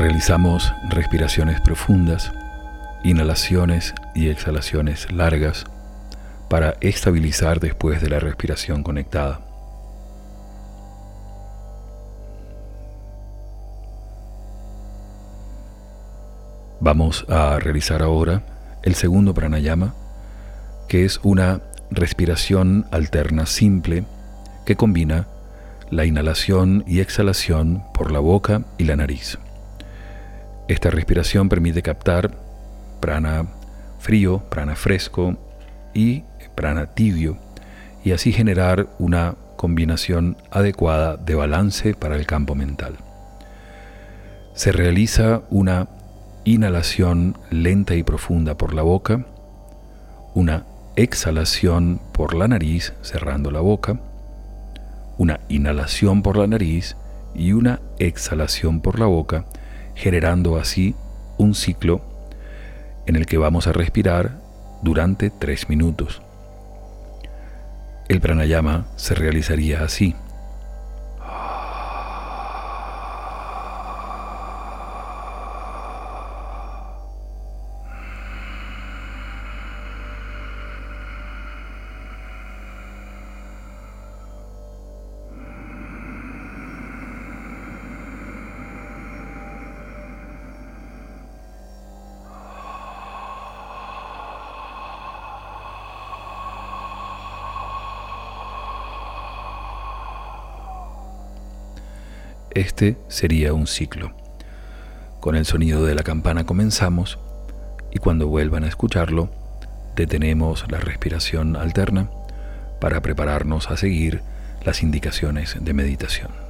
Realizamos respiraciones profundas, inhalaciones y exhalaciones largas para estabilizar después de la respiración conectada. Vamos a realizar ahora el segundo pranayama, que es una respiración alterna simple que combina la inhalación y exhalación por la boca y la nariz. Esta respiración permite captar prana frío, prana fresco y prana tibio y así generar una combinación adecuada de balance para el campo mental. Se realiza una inhalación lenta y profunda por la boca, una exhalación por la nariz cerrando la boca, una inhalación por la nariz y una exhalación por la boca, generando así un ciclo en el que vamos a respirar durante tres minutos. El pranayama se realizaría así. Este sería un ciclo. Con el sonido de la campana comenzamos y cuando vuelvan a escucharlo, detenemos la respiración alterna para prepararnos a seguir las indicaciones de meditación.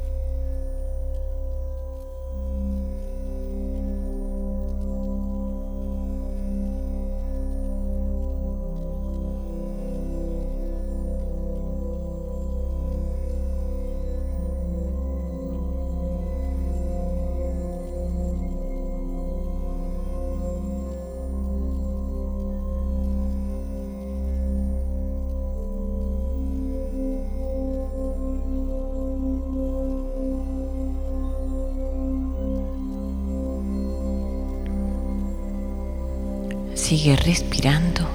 Sigue respirando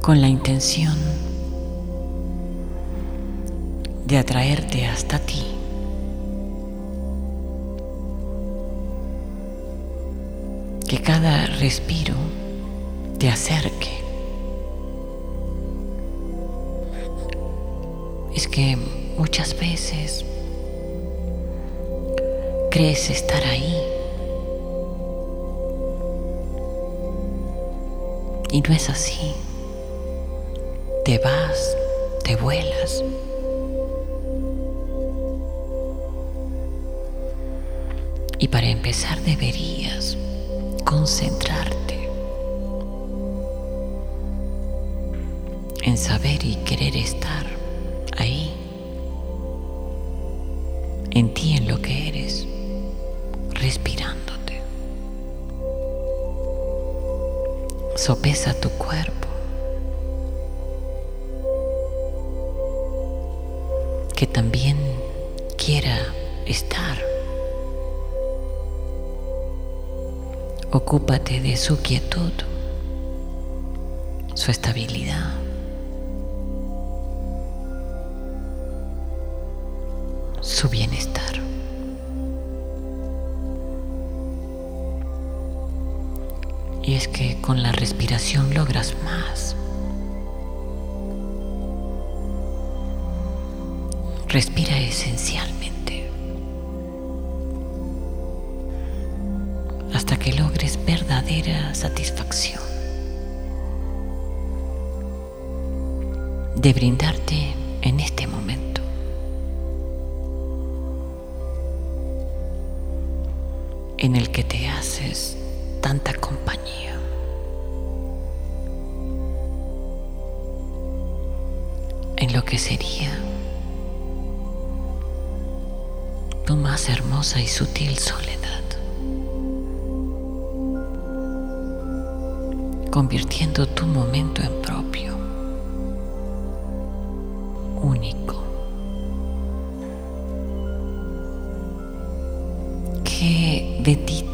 con la intención de atraerte hasta ti. Que cada respiro te acerque. Es que muchas veces crees estar ahí Y no es así. Te vas, te vuelas. Y para empezar deberías concentrarte en saber y querer estar ahí, en ti, en lo que eres, respirando. Sopesa tu cuerpo. Que también quiera estar. Ocúpate de su quietud, su estabilidad. su bienestar. Y es que con la respiración logras más. Respira esencialmente hasta que logres verdadera satisfacción de brindarte en este momento. en el que te haces tanta compañía. En lo que sería tu más hermosa y sutil soledad, convirtiendo tu momento en propio, único. que de ti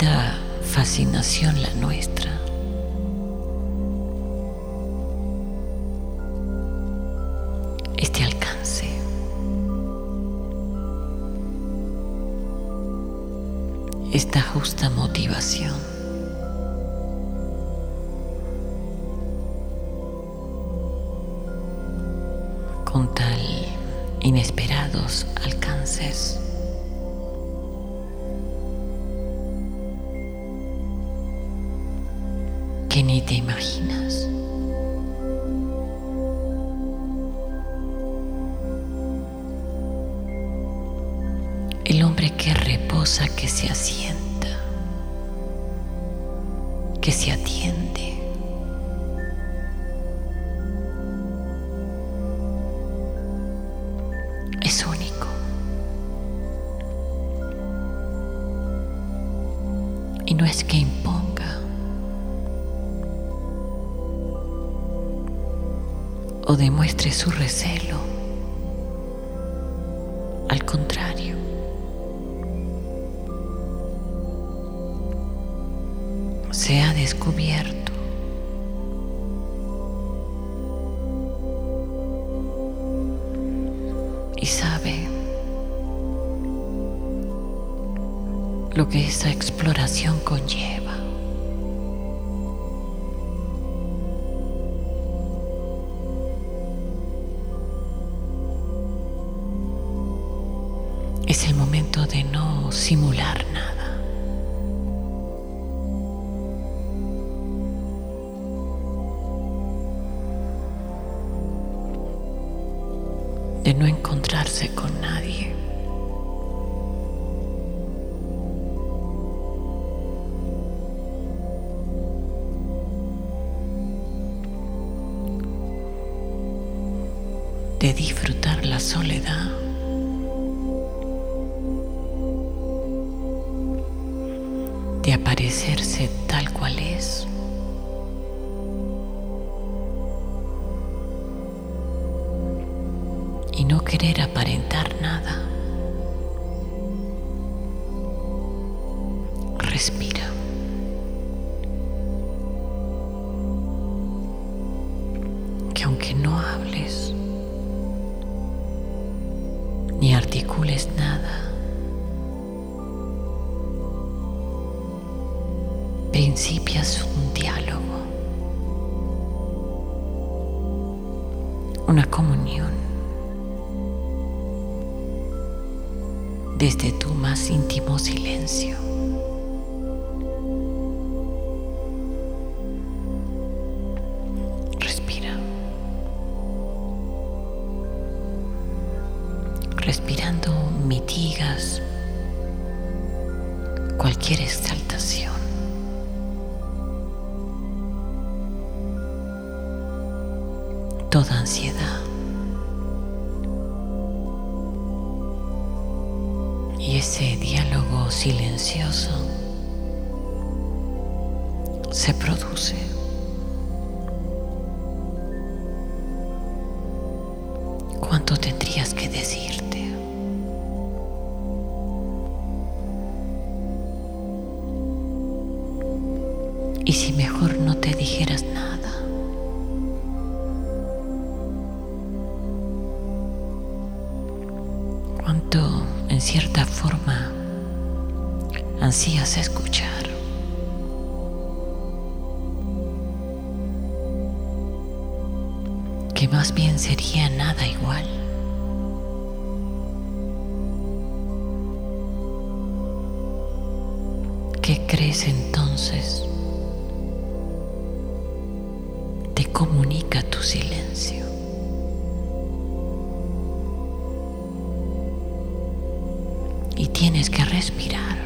resignación la nuestra. Este alcance esta justa motivación con tal inesperados alcances. Ni te imaginas. El hombre que reposa, que se asienta, que se atiende. Su recelo. Al contrario, se ha descubierto y sabe lo que esa exploración conlleva. No querer aparentar nada. Toda ansiedad. Y ese diálogo silencioso se produce. ¿Cuánto tendrías que decirte? Y si mejor ansías escuchar. Que más bien sería nada igual. ¿Qué crees entonces? Te comunica tu silencio. y tienes que respirar.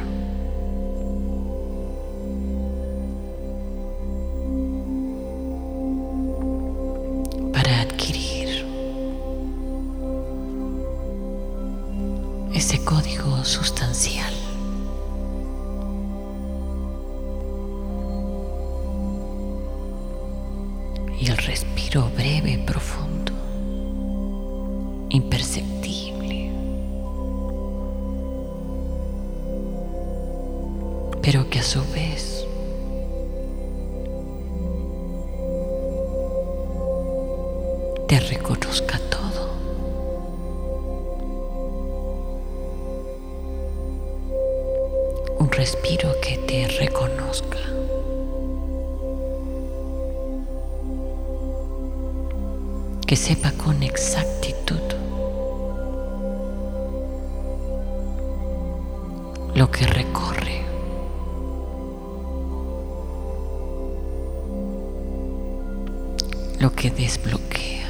Respiro que te reconozca. Que sepa con exactitud lo que recorre. Lo que desbloquea.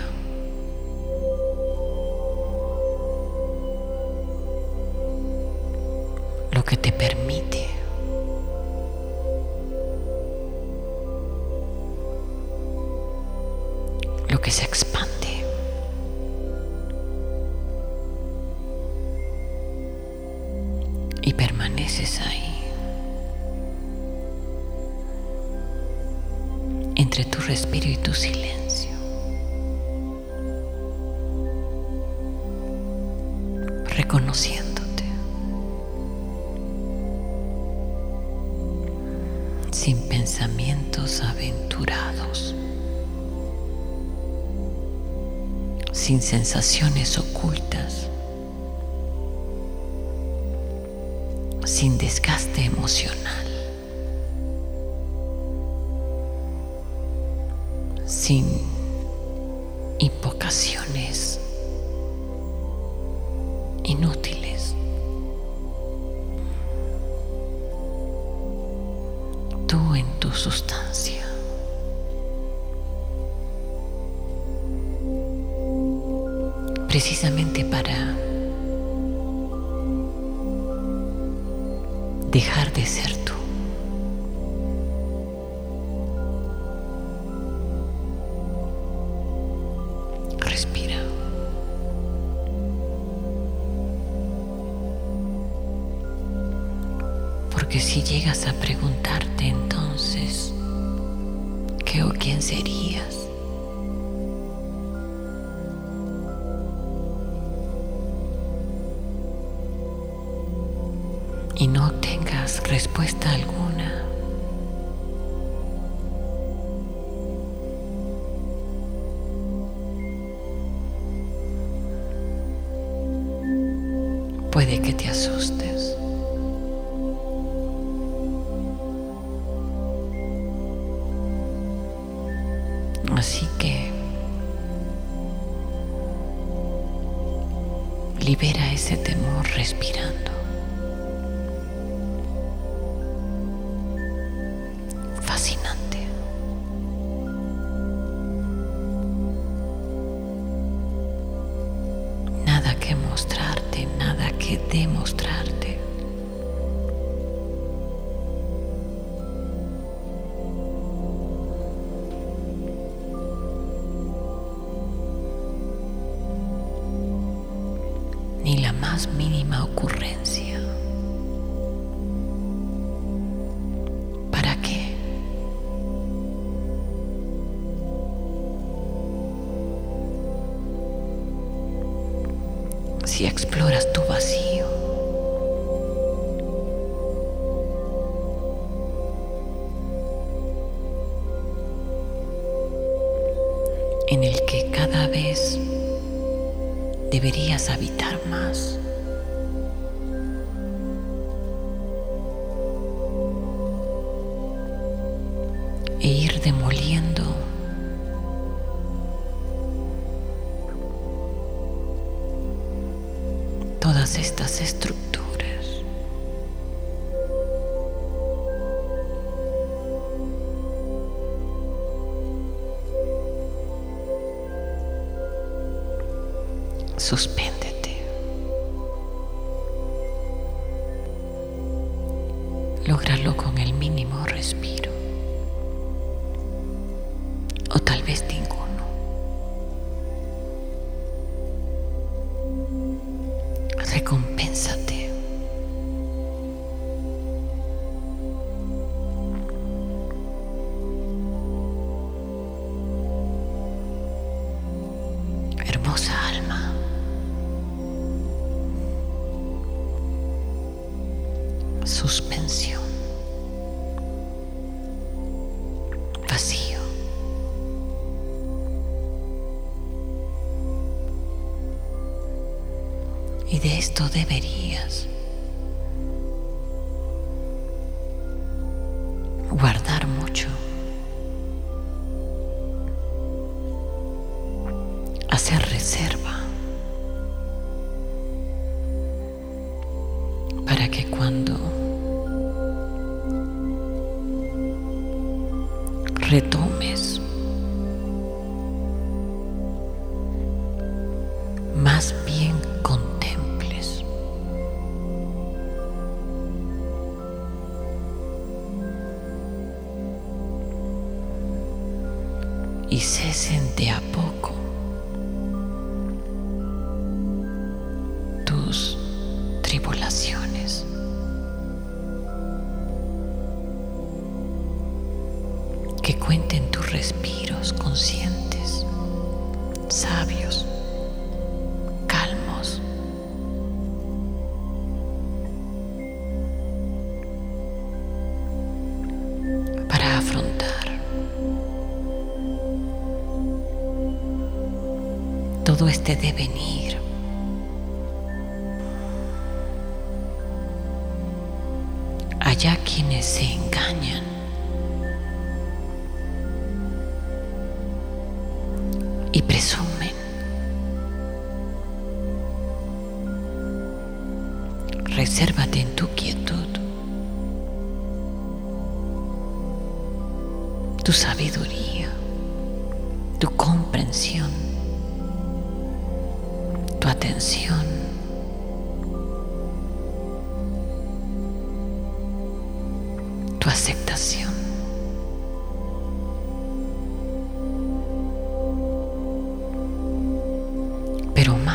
Sin pensamientos aventurados. Sin sensaciones ocultas. sin desgaste emocional, sin invocaciones Porque si llegas a preguntarte entonces, ¿qué o quién serías? y no tengas respuesta alguna. Puede que te que mostrarte, nada que demostrarte. Ni la más mínima ocurrencia. Todas estas estructuras. Suspéndete. Y de esto deberías conscientes, sabios,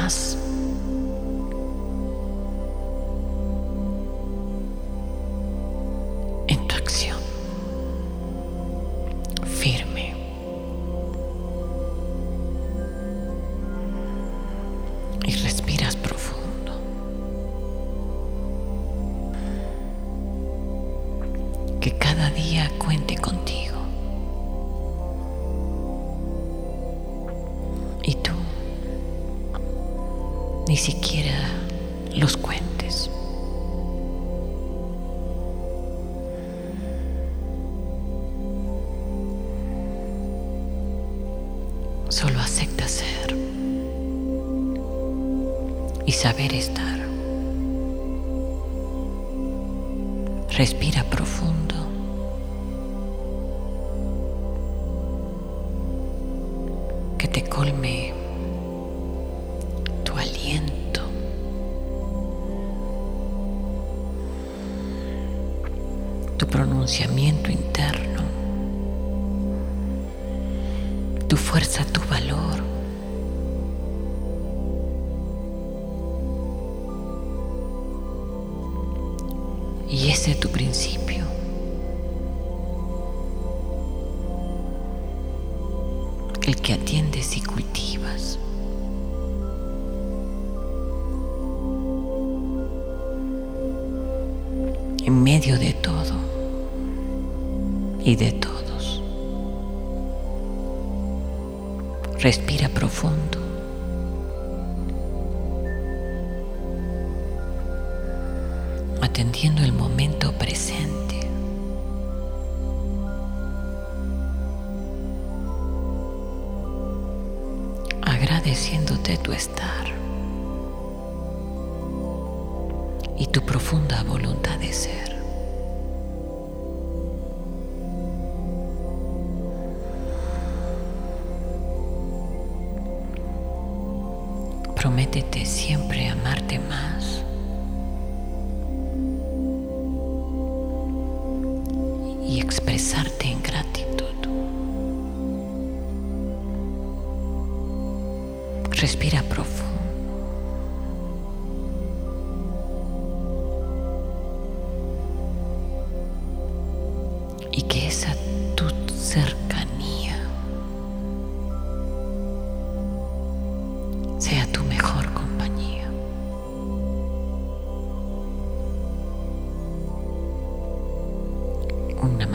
us. Te colme tu aliento. Tu pronunciamiento interno. Tu fuerza, tu valor. Y ese es tu principio. Que atiendes y cultivas. En medio de todo y de todos. Respira profundo. atendiendo el Agradeciéndote tu estar y tu profunda voluntad de ser. Prométete siempre amarte más. y expresarte Respira profundo. Y que esa tu cercanía sea tu mejor compañía. Una